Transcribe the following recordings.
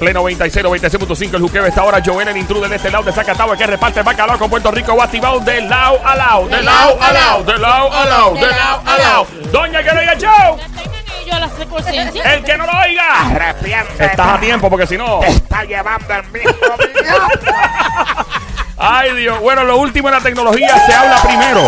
Play 96, 96.5, el juqueo está ahora Joel, el intruder de este lado de Zacatau, que reparte bacalao con Puerto Rico, va activado de lado a lado, de lado a lado, de lado a lado, de lado a lado. Doña que no oiga el que no lo oiga. Arrepiéntete. Estás a tiempo porque si no... Te está llevando el mismo. Ay, Dios. Bueno, lo último en la tecnología se habla primero.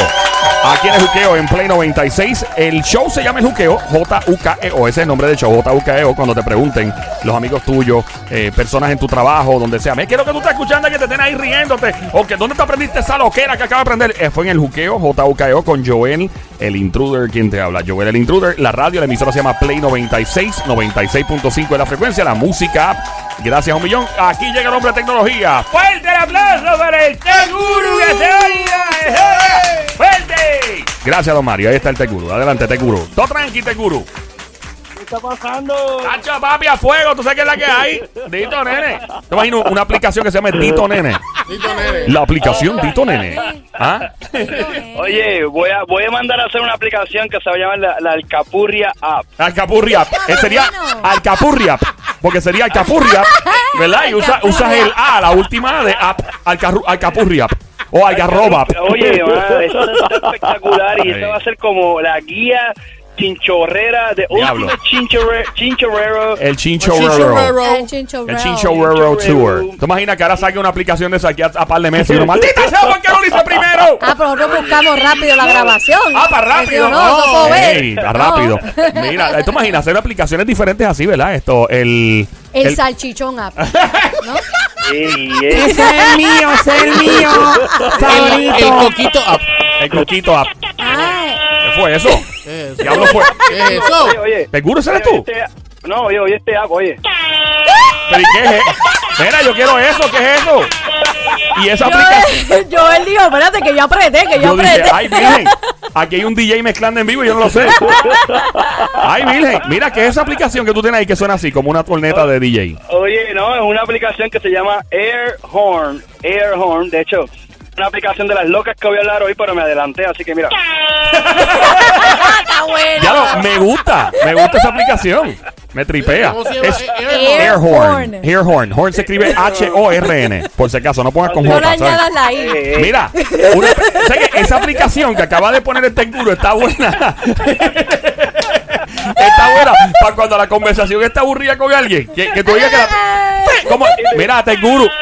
Aquí en el Juqueo, en Play 96. El show se llama El Juqueo, J-U-K-E-O. Ese es el nombre del show, J-U-K-E-O. Cuando te pregunten los amigos tuyos, eh, personas en tu trabajo, donde sea. Me quiero que tú estés escuchando, que te estén ahí riéndote. O dónde te aprendiste esa loquera que acaba de aprender. Eh, fue en el Juqueo, J-U-K-E-O, con Joel, el intruder. ¿Quién te habla? Joel, el intruder. La radio, la emisora se llama Play 96, 96.5 de la frecuencia, la música. Gracias a un millón. Aquí llega el hombre de tecnología. ¡Fuerte el aplauso para el Teguru que se oiga! ¡Fuerte! Gracias, don Mario. Ahí está el Teguru. Adelante, Teguru. Todo tranqui, Teguru. ¿Qué está pasando? Tacho, papi, a fuego. ¿Tú sabes qué es la que hay? Dito, nene. Te imagino una aplicación que se llama Dito, nene. Dito, nene. La aplicación Dito, nene. ¿Ah? Oye, voy a, voy a mandar a hacer una aplicación que se va a llamar la, la Alcapurria App. Alcapurria. Eh, sería Alcapurria. Porque sería Alcapurria. ¿Verdad? Y usa- usas el A, la última A de app. Alcapurria. O Algarroba. Oye, man, esto está espectacular y Ay. esto va a ser como la guía chinchorrera de Diablo. Ultimate Chinchorre, Chinchorrero. El Chincho Chinchorrero. El Chincho El Row. Chincho Roro Tour. ¿Te imaginas que ahora saque una aplicación de esa aquí a, a par de meses? Y uno, ¡Maldita sea! ¿Por qué no lo hice primero? Ah, pero nosotros buscamos rápido la grabación. Ah, para rápido. No, no, puedo ver. Ey, para No. rápido. Mira, ¿te imaginas hacer aplicaciones diferentes así, verdad? Esto, el... El, el- salchichón app. ¿no? Ey, ey. Ese es el mío, ese es el mío. El, el coquito up. El coquito app. Ay, ¿Qué fue eso? ¿Qué es eso? Diablo fue. ¿Qué es eso? Oye, oye. ¿Seguro eres Oye, tú? este- no, oye, oye, este app, oye. ¿Pero y qué es? Mira, yo quiero eso, ¿qué es eso? Y esa aplicación... yo, yo él dijo, espérate, que yo apreté, que yo, Yo dije, apreté. ay, virgen, aquí hay un DJ mezclando en vivo y yo no lo sé. Ay, virgen, mira que esa aplicación que tú tienes ahí que suena así, como una corneta de DJ. Oye, no, es una aplicación que se llama Air Horn. Air Horn, de hecho, una aplicación de las locas que voy a hablar hoy, pero me adelanté, así que mira. Está bueno. Ya lo, me gusta, me gusta esa aplicación. Me tripea. ¿Cómo se llama? Es Air Air Horn. Horn. Air Horn. Horn se escribe H-O-R-N. Por si acaso, no pongas con No le J. ¿sabes? añadas la I. Eh, eh, Mira, una- ¿sabes qué? esa aplicación que acaba de poner el Tenguro está buena. está buena para cuando la conversación está aburrida con alguien. Que, que tú digas que la. ¿Cómo? Mira, Tenguru.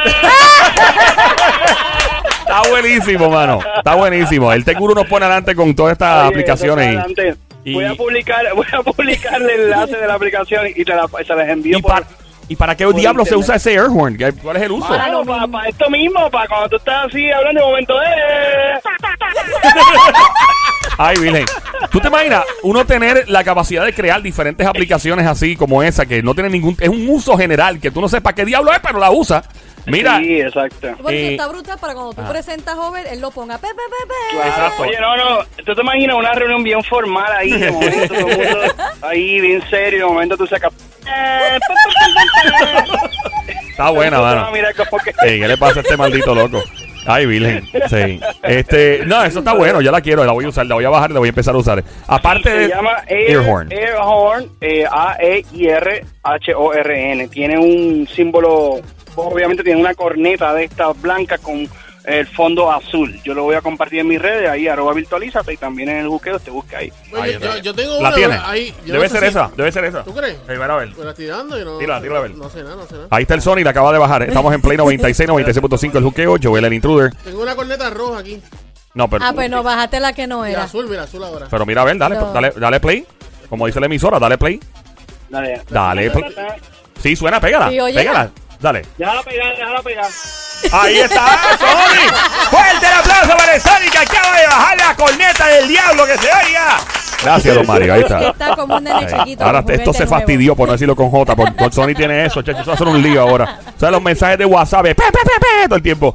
está buenísimo, mano. Está buenísimo. El Tenguru nos pone adelante con todas estas oye, aplicaciones. y- adelante. Y- Voy a publicar, voy a publicar el enlace de la aplicación y te la, se las envío ¿Y, por- para, ¿Y para qué por diablo se usa ese Airhorn? ¿Qué- ¿Cuál es el uso? Mano, para, esto mismo, para cuando tú estás así hablando de momento de... Ay, Virgen. ¿Tú te imaginas uno tener la capacidad de crear diferentes aplicaciones así como esa que no tiene ningún... Es un uso general que tú no sepas qué diablo es, pero la usa. Mira, Sí, exacto. Bueno, Eh, está brutal para cuando tú ajá. presentas joven, él lo ponga. Pe, pe, pe, pe. Claro. Exacto. Oye, no, no, tú te imaginas una reunión bien formal ahí, de momento, todo el mundo ahí bien serio, de momento tú sacas... está buena, Tú te vas mano. a mirar como que- Ey, ¿Qué le pasa a este maldito loco? Ay, Virgen. Sí. Este, no, eso está bueno, yo la quiero, la voy a usar, la voy a bajar la voy a empezar a usar. Aparte Se de llama Air, Airhorn. Airhorn, eh, A-E-I-R-H-O-R-N. Tiene un símbolo, obviamente tiene una corneta de esta blanca con el fondo azul. Yo lo voy a compartir en mis redes, ahí arroba virtualízate y también en el buqueo te busca ahí. Oye, Ahí yo, está. yo tengo ¿La una tiene? ahí. yo Debe no sé ser si- esa, debe ser esa. ¿Tú crees? Bueno, a ver. Me la estoy dando y no. Tírala, tírala a ver. No sé nada, no sé nada. Ahí está el Sony, la acaba de bajar. Estamos en Play 96, 96.5 el juqueo, Joel el intruder. Tengo una corneta roja aquí. No, pero, Ah, pues no, bájate la que no era. azul, mira, azul ahora. pero mira, a ver, dale, No. dale, dale play. Como dice la emisora, dale play. Dale, Dale, play. Sí, suena, pégala. Sí, oye. Pégala. Dale. Déjala pegar, déjala pegar. Ahí está, Sonic. Fuerte el aplauso para el Sonic que acaba de bajar la corneta del diablo que se oiga. Gracias, don Mario. Ahí está. Está como un nene chiquito. Ahora esto se nuevo. fastidió por no decirlo con J. Por, por Sony tiene eso, chacho. Eso va a ser un lío ahora. O sea, los mensajes de WhatsApp, pe, pe, pe, pe, todo el tiempo.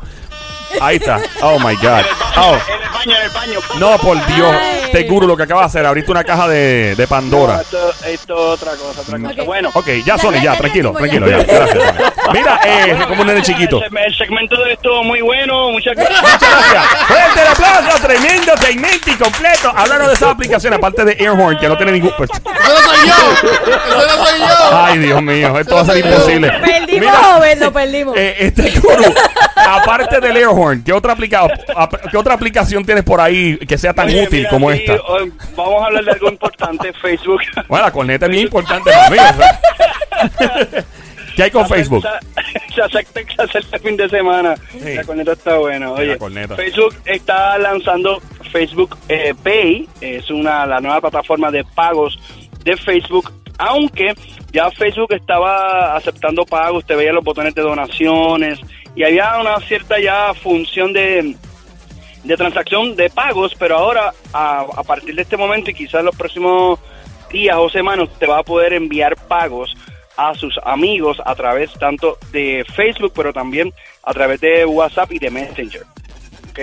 Ahí está. Oh my God. Oh. En el baño, en el baño. No, por Dios. Ay. Te juro lo que acaba de hacer. Abriste una caja de, de No, Pandora. esto, esto es otra cosa, otra cosa. Ok. Bueno, Ok, ya, Sony, Ya, tranquilo, tranquilo, ya. Gracias, Sony. Mira, eh, como un nene chiquito. El, segmento de estuvo muy bueno, muchas gracias. Muchas gracias. Fuerte el aplauso, tremendo segmento y completo. Háblanos de esa aplicación, aparte de Airhorn, que no tiene ningún. Pues, Yo no soy yo. Ese no soy yo. Ay, Dios mío, esto va a ser Eso imposible. Perdimos, Mira, joven, lo perdimos. eh, este gurú, aparte del Airhorn, ¿qué otra, aplica ap- ¿qué otra aplicación tienes por ahí que sea tan Oye, útil mira, como esta? hoy vamos a hablar de algo importante, Facebook. Bueno, la corneta es bien importante para mí. o sea. ¿Qué hay con Facebook? Se acerca, se el fin de semana. Sí. La corneta está buena. Oye. Facebook está lanzando Facebook eh, Pay. Es una la nueva plataforma de pagos de Facebook. Aunque ya Facebook estaba aceptando pagos, usted veía los botones de donaciones y había una cierta ya función de, de transacción de pagos, pero ahora a, partir de este momento y quizás los próximos días o semanas te va a poder enviar pagos a sus amigos a través tanto de Facebook, pero también a través de WhatsApp y de Messenger. ¿Ok?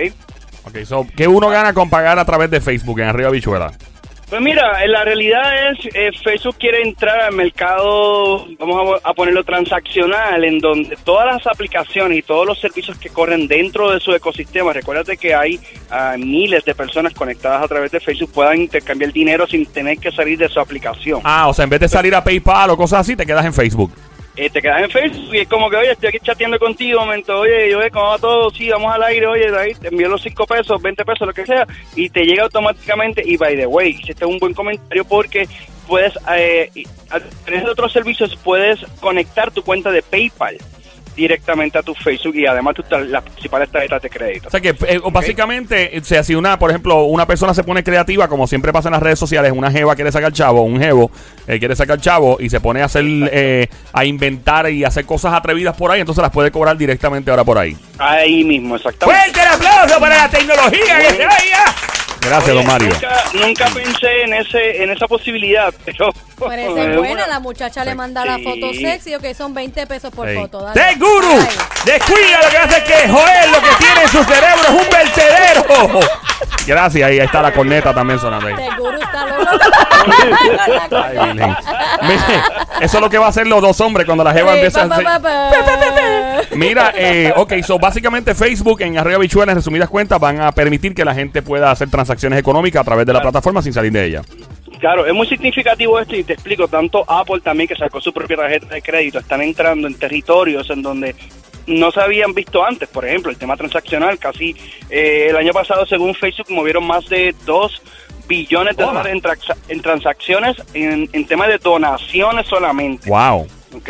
Ok, so, ¿qué uno gana con pagar a través de Facebook en Arriba Bichuela? Pues mira, eh, la realidad es, eh, Facebook quiere entrar al mercado, vamos a, ponerlo transaccional, en donde todas las aplicaciones y todos los servicios que corren dentro de su ecosistema, recuérdate que hay ah, miles de personas conectadas a través de Facebook, puedan intercambiar dinero sin tener que salir de su aplicación. Ah, o sea, en vez de salir a PayPal o cosas así, te quedas en Facebook. Eh, te quedas en Facebook y es como que, oye, estoy aquí chateando contigo, momento, oye, oye, ¿cómo va todo? Sí, vamos al aire, oye, ahí te envío los 5 pesos, 20 pesos, lo que sea, y te llega automáticamente. Y by the way, este es un buen comentario porque puedes, eh, a de otros servicios, puedes conectar tu cuenta de PayPal directamente a tu Facebook y además tus las principales tarjetas de crédito. O sea que eh, básicamente, o sea, si una, por ejemplo, una persona se pone creativa, como siempre pasa en las redes sociales, una jeva quiere sacar chavo, un jevo eh, quiere sacar chavo y se pone a hacer, eh, a inventar y hacer cosas atrevidas por ahí, entonces las puede cobrar directamente ahora por ahí. Ahí mismo, exactamente. ¡Fuerte el aplauso para la tecnología que se vaya! Gracias, Oye, don Mario. Nunca, nunca pensé en ese en esa posibilidad, pero... Parece es buena, la muchacha le manda la Sí. foto sexy, ok, son 20 pesos por Sí. foto. dale. ¡De guru! Ay. ¡Descuida! Lo que hace es que Joel lo que tiene en su cerebro es un vertedero. Gracias, ahí está la corneta también sonando ahí. De guru está loco. Ay, Virgen. Mire, Eso es lo que va a hacer los dos hombres cuando la jeva Sí, empieza pa, a pa, hacer- pa, pa. Mira, eh, ok, so básicamente Facebook en Arriba Bichuela, en resumidas cuentas, van a permitir que la gente pueda hacer transacciones económicas a través de la plataforma sin salir de ella. Claro, es muy significativo esto y te explico, tanto Apple también que sacó su propia tarjeta de crédito, están entrando en territorios en donde no se habían visto antes, por ejemplo, el tema transaccional, casi eh, el año pasado según Facebook movieron más de 2 billones de dólares en, en transacciones en, en tema de donaciones solamente. Wow. ¿ok?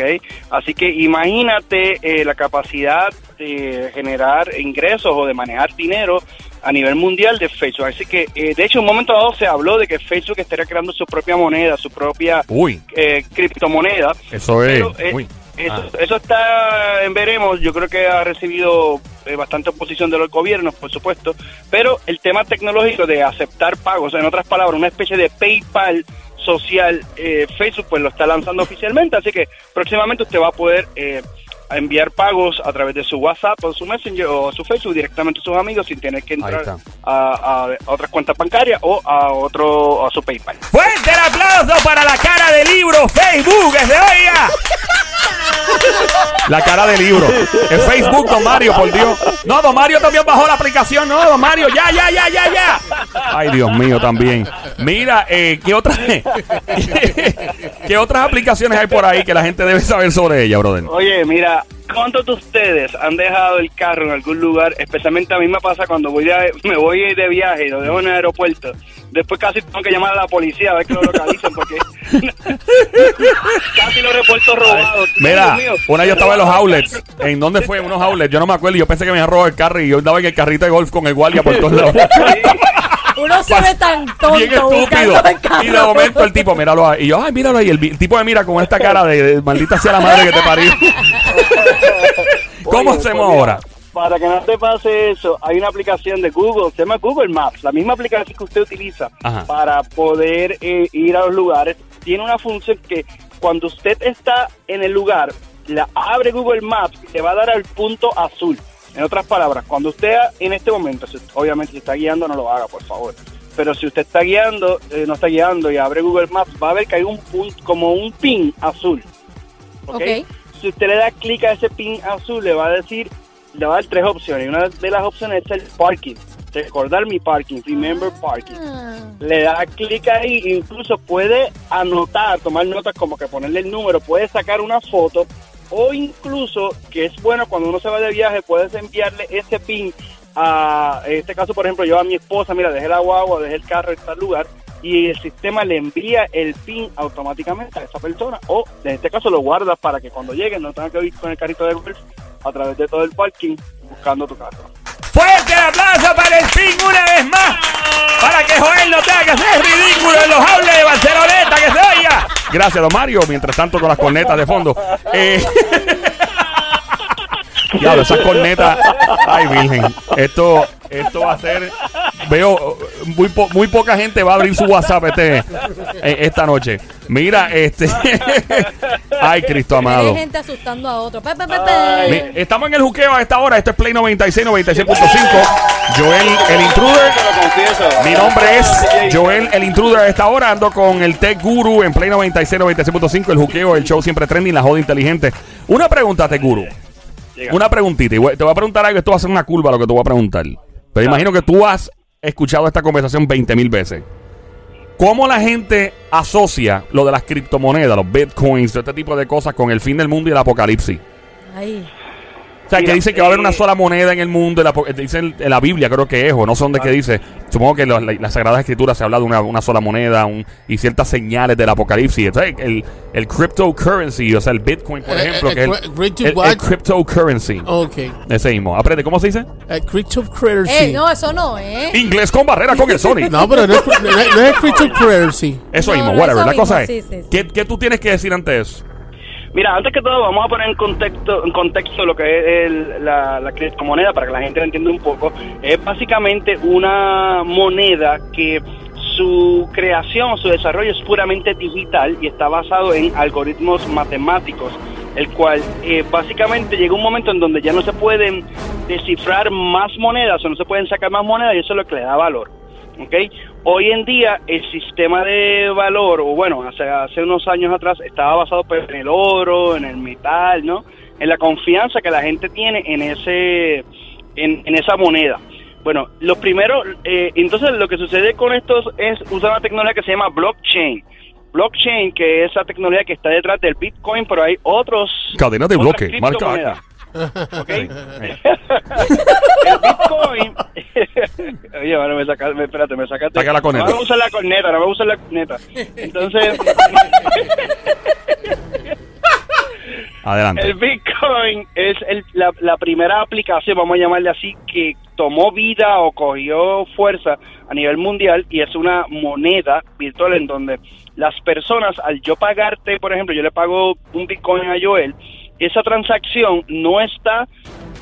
Así que imagínate eh, la capacidad de generar ingresos o de manejar dinero a nivel mundial de Facebook. Así que, eh, de hecho, en un momento dado se habló de que Facebook estaría creando su propia moneda, su propia Uy, eh, criptomoneda. eso es. Pero, eh, uy. Eso, Ah. eso está en veremos. Yo creo que ha recibido eh, bastante oposición de los gobiernos, por supuesto. Pero el tema tecnológico de aceptar pagos, en otras palabras, una especie de PayPal social, eh, Facebook pues lo está lanzando oficialmente. Así que próximamente usted va a poder eh, enviar pagos a través de su WhatsApp o su Messenger o su Facebook directamente a sus amigos sin tener que entrar a, a- a otras cuentas bancarias o a otro a su PayPal. Fuerte el aplauso para la cara de libro Facebook, que se oiga. La cara de libro. En Facebook, don Mario, por Dios. No, don Mario también bajó la aplicación. No, don Mario, ya, ya, ya, ya, ya. Ay, Dios mío, también. Mira, eh, ¿qué, otras, ¿qué otras aplicaciones hay por ahí que la gente debe saber sobre ella, brother? Oye, mira, ¿cuántos de ustedes han dejado el carro en algún lugar? Especialmente a mí me pasa cuando voy de, me voy de viaje y lo dejo en el aeropuerto. Después casi tengo que llamar a la policía a ver que lo localicen porque casi los repuestos robados. Mira, una yo estaba en los outlets. ¿En dónde fue? En unos outlets. Yo no me acuerdo. Yo pensé que me habían robado el carro y yo andaba en el carrito de golf con el guardia por todos lados. Uno se ve tan tonto Bien estúpido. Y de momento el tipo, míralo ahí. Y yo, ay, míralo ahí. El, el tipo me mira con esta cara de, de maldita sea la madre que te parió. ¿Cómo Oye, hacemos pues ahora? Para que no te pase eso, hay una aplicación de Google, se llama Google Maps, la misma aplicación que usted utiliza Ajá. para poder eh, ir a los lugares. Tiene una función que cuando usted está en el lugar, la abre Google Maps y te va a dar al punto azul. En otras palabras, cuando usted en este momento, obviamente si está guiando, no lo haga, por favor. Pero si usted está guiando, eh, no está guiando y abre Google Maps, va a ver que hay un punto, como un pin azul. ¿ok? Ok. Si usted le da clic a ese pin azul, le va a decir, le va a dar tres opciones. Y una de las opciones es el parking. recordar mi parking, remember parking. Ah. Le da clic ahí, incluso puede anotar, tomar notas como que ponerle el número, puede sacar una foto o incluso, que es bueno cuando uno se va de viaje, puedes enviarle ese pin a, en este caso por ejemplo yo a mi esposa, mira, dejé la guagua, dejé el carro en tal lugar y el sistema le envía el pin automáticamente a esa persona o en este caso lo guardas para que cuando lleguen no tengan que ir con el carrito de golf a través de todo el parking buscando tu carro. Fuerte el aplauso para el ping una vez más. Para que Joel no tenga que hacer ridículo en los hables de Barceloneta, que se oiga. Gracias, don Mario. Mientras tanto, con las cornetas de fondo. Eh, Diablo, esas cornetas. Ay, virgen. Esto, esto va a ser. Veo, muy, po- muy poca gente va a abrir su WhatsApp este, eh, esta noche. Mira, este. Ay, Cristo amado. Hay gente asustando a otro. Pe, pe, pe, Estamos en el juqueo a esta hora. Esto es Play 96, 96.5. Joel, el intruder. Mi nombre es Joel, el intruder a esta hora. Ando con el Tech Guru en Play 96, 96.5. El juqueo, el show siempre trending, la joda inteligente. Una pregunta, Tech Guru. Llega. Una preguntita. y voy- Te voy a preguntar algo. Esto va a ser una curva lo que te voy a preguntar. Pero imagino que tú has escuchado esta conversación 20 mil veces. ¿Cómo la gente asocia lo de las criptomonedas, los bitcoins, este tipo de cosas con el fin del mundo y el apocalipsis? Ahí. O sea, que dice que va a haber una eh, sola moneda en el mundo. en la en, la Biblia, creo que es, o no sé dónde que dice. Supongo que en la, la- las Sagradas Escrituras se habla de una, una sola moneda un- y ciertas señales del apocalipsis. Entonces, el, el cryptocurrency, o sea, el Bitcoin, por Eh, ejemplo, eh, que es el, cryptocurrency. Ok. Ese mismo. Aprende, ¿cómo se dice? Eh, cryptocurrency. Ey, no, eso no, ¿eh? Inglés con barrera con el Sony. No, pero no es, no no es cryptocurrency. Eso No, mismo, no, whatever. eso la mismo, cosa es, sí, sí, sí. ¿qué, qué tú tienes que decir ante eso? Mira, antes que todo vamos a poner en contexto, en contexto lo que es el- la, la criptomoneda para que la gente lo entienda un poco. Es básicamente una moneda que su creación, su desarrollo es puramente digital y está basado en algoritmos matemáticos, el cual eh, básicamente llega un momento en donde ya no se pueden descifrar más monedas o no se pueden sacar más monedas y eso es lo que le da valor. ¿Ok? Hoy en día el sistema de valor, o bueno, hace, hace unos años atrás estaba basado pues, en el oro, en el metal, ¿no? En la confianza que la gente tiene en ese, en, en esa moneda. Bueno, lo primero, eh, entonces lo que sucede con estos es usar una tecnología que se llama blockchain. Blockchain, que es la tecnología que está detrás del Bitcoin, pero hay otros... Cadena de bloque, marca. ¿Ok? el Bitcoin. Oye, bueno, me sacaste, espérate, me sacaste. Saca la corneta. No me usar la corneta, no me usar la corneta. Entonces, Adelante. el Bitcoin es el- la, la primera aplicación, vamos a llamarle así, que tomó vida o cogió fuerza a nivel mundial y es una moneda virtual en donde las personas, al yo pagarte, por ejemplo, yo le pago un Bitcoin a Joel, esa transacción no está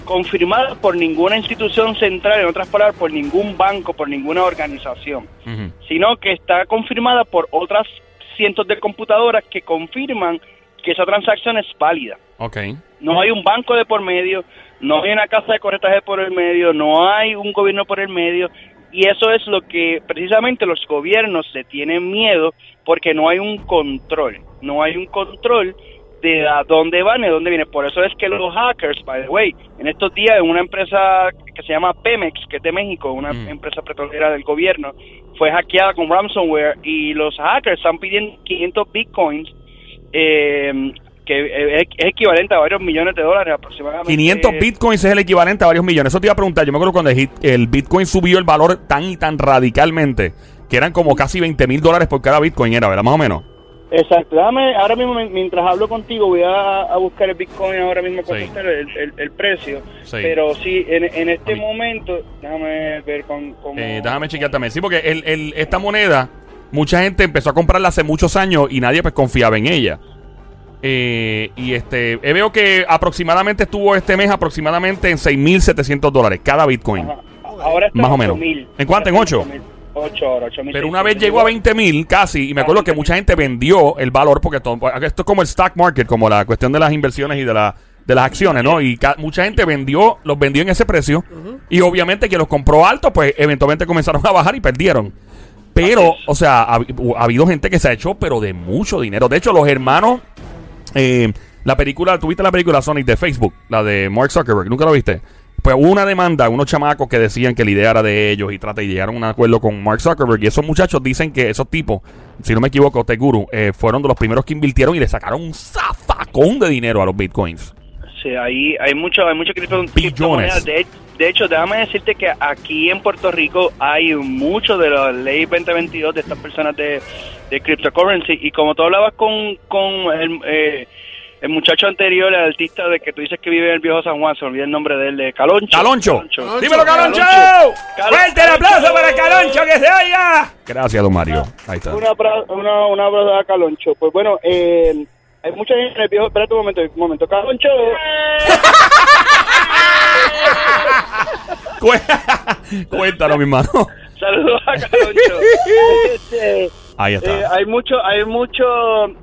confirmada por ninguna institución central, en otras palabras, por ningún banco, por ninguna organización sino que está confirmada por otras cientos de computadoras que confirman que esa transacción es válida. No hay un banco de por medio, no hay una casa de corretaje por el medio, no hay un gobierno por el medio, y eso es lo que precisamente los gobiernos se tienen miedo porque no hay un control, no hay un control de a dónde van y a dónde vienen. Por eso es que los hackers, by the way, en estos días en una empresa que se llama Pemex, que es de México, una Mm. empresa petrolera del gobierno, fue hackeada con ransomware y los hackers están pidiendo 500 bitcoins, eh, que es, es equivalente a varios millones de dólares aproximadamente. 500 bitcoins es el equivalente a varios millones. Eso te iba a preguntar. Yo me acuerdo cuando el bitcoin subió el valor tan y tan radicalmente que eran como casi 20 mil dólares por cada bitcoin, era, ¿verdad? Más o menos. Exacto, déjame, ahora mismo mi- mientras hablo contigo voy a, a buscar el Bitcoin ahora mismo Sí. el, el, el precio, Sí. pero sí, en, en este momento, déjame ver con... cómo- Eh, déjame chequear también. Sí, porque el, el- esta moneda, mucha gente empezó a comprarla hace muchos años y nadie pues confiaba en ella. Eh, y este, eh, veo que aproximadamente estuvo este mes aproximadamente en 6.700 dólares cada bitcoin. Ajá. Ahora está Más o en menos. 8,000. ¿En cuánto? ¿En ocho? 8 ahora, 8,000. Pero una vez llegó a 20 mil casi, y me acuerdo que mucha gente vendió el valor, porque todo- esto es como el stock market, como la cuestión de las inversiones y de, la, de las acciones, ¿no? Y mucha gente vendió, los vendió en ese precio, y obviamente que los compró alto, pues eventualmente comenzaron a bajar y perdieron. Pero, o sea, ha, ha habido gente que se ha hecho, pero de mucho dinero. De hecho, los hermanos, eh, la película, ¿tuviste la película Sonic de Facebook? La de Mark Zuckerberg, ¿nunca lo viste? Pues hubo una demanda, unos chamacos que decían que la idea era de ellos y trata y llegaron a un acuerdo con Mark Zuckerberg. Y esos muchachos dicen que esos tipos, si no me equivoco, Teguru, eh, fueron de los primeros que invirtieron y le sacaron un zafacón de dinero a los bitcoins. Sí, ahí hay mucho, hay mucho cripto, criptomonedas. De, de hecho, déjame decirte que aquí en Puerto Rico hay mucho de la ley 2022 de estas personas de, de cryptocurrency. Y como tú hablabas con, con el, eh, el muchacho anterior, el artista de que tú dices que vive en el viejo San Juan, se me olvida el nombre de él, de Caloncho. ¡Caloncho! ¡Dímelo, Caloncho! Caloncho. ¡Fuerte el aplauso para Caloncho que se oiga! Gracias, don Mario. Ahí está. Una, una, un abrazo a Caloncho. Pues bueno, eh, hay mucha gente en el viejo. Espérate un momento, un momento. Caloncho. Cu- Cuéntanos, mi hermano. Saludos a Caloncho. Eh, hay mucho, hay mucho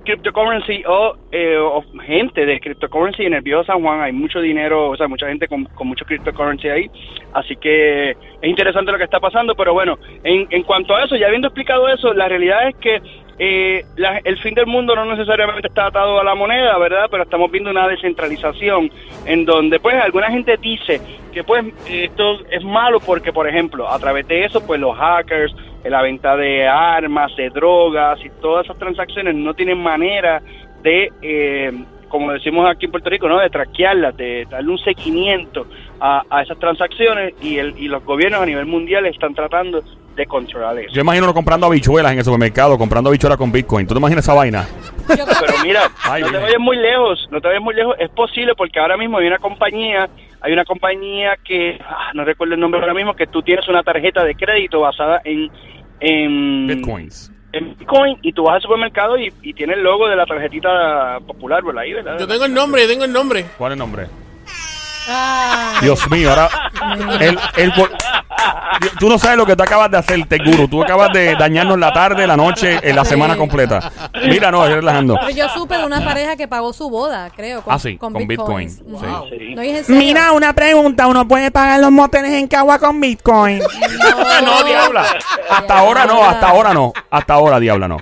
cryptocurrency o, eh, o gente de cryptocurrency en el viejo San Juan. Hay mucho dinero, o sea, mucha gente con, con mucho cryptocurrency ahí. Así que es interesante lo que está pasando. Pero bueno, en, en cuanto a eso, ya habiendo explicado eso, la realidad es que eh, la- el fin del mundo no necesariamente está atado a la moneda, ¿verdad? Pero estamos viendo una descentralización en donde, pues, alguna gente dice que, pues, esto es malo porque, por ejemplo, a través de eso, pues, los hackers, la venta de armas, de drogas y todas esas transacciones no tienen manera de, eh, como decimos aquí en Puerto Rico, ¿no? De traquearlas, de darle un seguimiento a, a esas transacciones y, el, y los gobiernos a nivel mundial están tratando de controlar eso. Yo imagino uno comprando habichuelas en el supermercado, comprando habichuelas con Bitcoin. ¿Tú te imaginas esa vaina? Pero mira, Ay, no te vayas muy lejos, no te vayas muy lejos. Es posible porque ahora mismo hay una compañía, hay una compañía que, ah, no recuerdo el nombre ahora mismo, que tú tienes una tarjeta de crédito basada en, en Bitcoins. en Bitcoin y tú vas al supermercado y, y tiene el logo de la tarjetita popular, ¿verdad? Ahí, ¿verdad? Yo tengo el nombre, yo tengo el nombre. ¿Cuál es el nombre? Ah, Dios mío, ahora. El, tú no sabes lo que tú acabas de hacer, Teguru. Tú acabas de dañarnos la tarde, la noche, en la semana completa. Mira, no, estoy relajando. pero yo supe de una pareja que pagó su boda, creo, con, Ah, sí, con. Bitcoin. Sí. No, es. Mira, una pregunta. ¿Uno puede pagar los moteles en Cagua con Bitcoin? no, diabla. Hasta ahora no, hasta ahora no. Hasta ahora, diabla, no.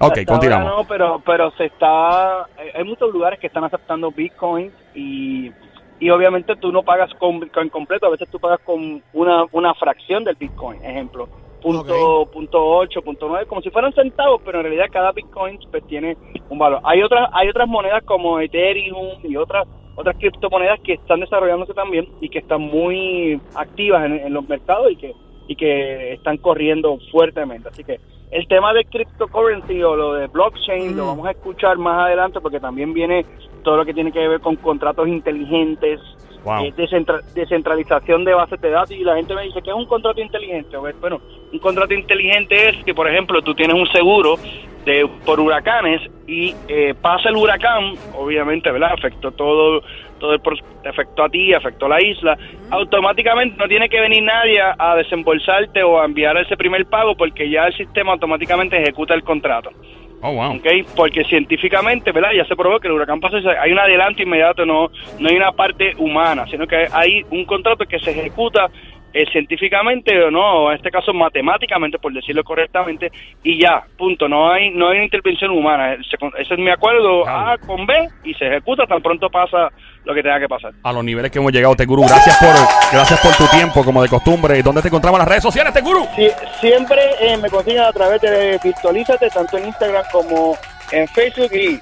Ok, Hasta continuamos. No, pero, pero se está. hay- Hay muchos lugares que están aceptando Bitcoin y, y obviamente tú no pagas con Bitcoin completo, a veces tú pagas con una, una fracción del Bitcoin, ejemplo. Punto, punto 8, punto 9, como si fueran centavos, pero en realidad cada Bitcoin pues, tiene un valor. Hay otras, hay otras monedas como Ethereum y otras otras criptomonedas que están desarrollándose también y que están muy activas en, en los mercados y que y que están corriendo fuertemente. Así que el tema de cryptocurrency o lo de blockchain lo vamos a escuchar más adelante porque también viene todo lo que tiene que ver con contratos inteligentes, Wow. eh, descentra- descentralización de bases de datos y la gente me dice que es un contrato inteligente. A ver, Bueno, un contrato inteligente es que, por ejemplo, tú tienes un seguro de por huracanes y eh, pasa el huracán, obviamente, ¿verdad? Afectó todo, todo el afectó a ti, afectó a la isla. Automáticamente no tiene que venir nadie a, a desembolsarte o a enviar ese primer pago porque ya el sistema automáticamente ejecuta el contrato. Oh, wow. ¿ok? Porque científicamente, ¿verdad? Ya se probó que el huracán pasa, hay un adelanto inmediato, no, no hay una parte humana, sino que hay un contrato que se ejecuta eh, científicamente o no, en este caso matemáticamente, por decirlo correctamente, y ya, punto, no hay no hay intervención humana, eh, se ese es mi acuerdo Claro. A con B y se ejecuta tan pronto pasa lo que tenga que pasar. A los niveles que hemos llegado, Teguru. Gracias por, gracias por tu tiempo, como de costumbre. ¿Dónde te encontramos en las redes sociales, Teguru? Sí, siempre eh, me consiguen a través de Virtualízate, tanto en Instagram como en Facebook y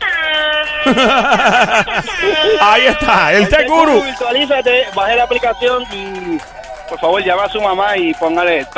Ahí está, el Teguru. Virtualízate, baje la aplicación y por favor llama a su mamá y póngale.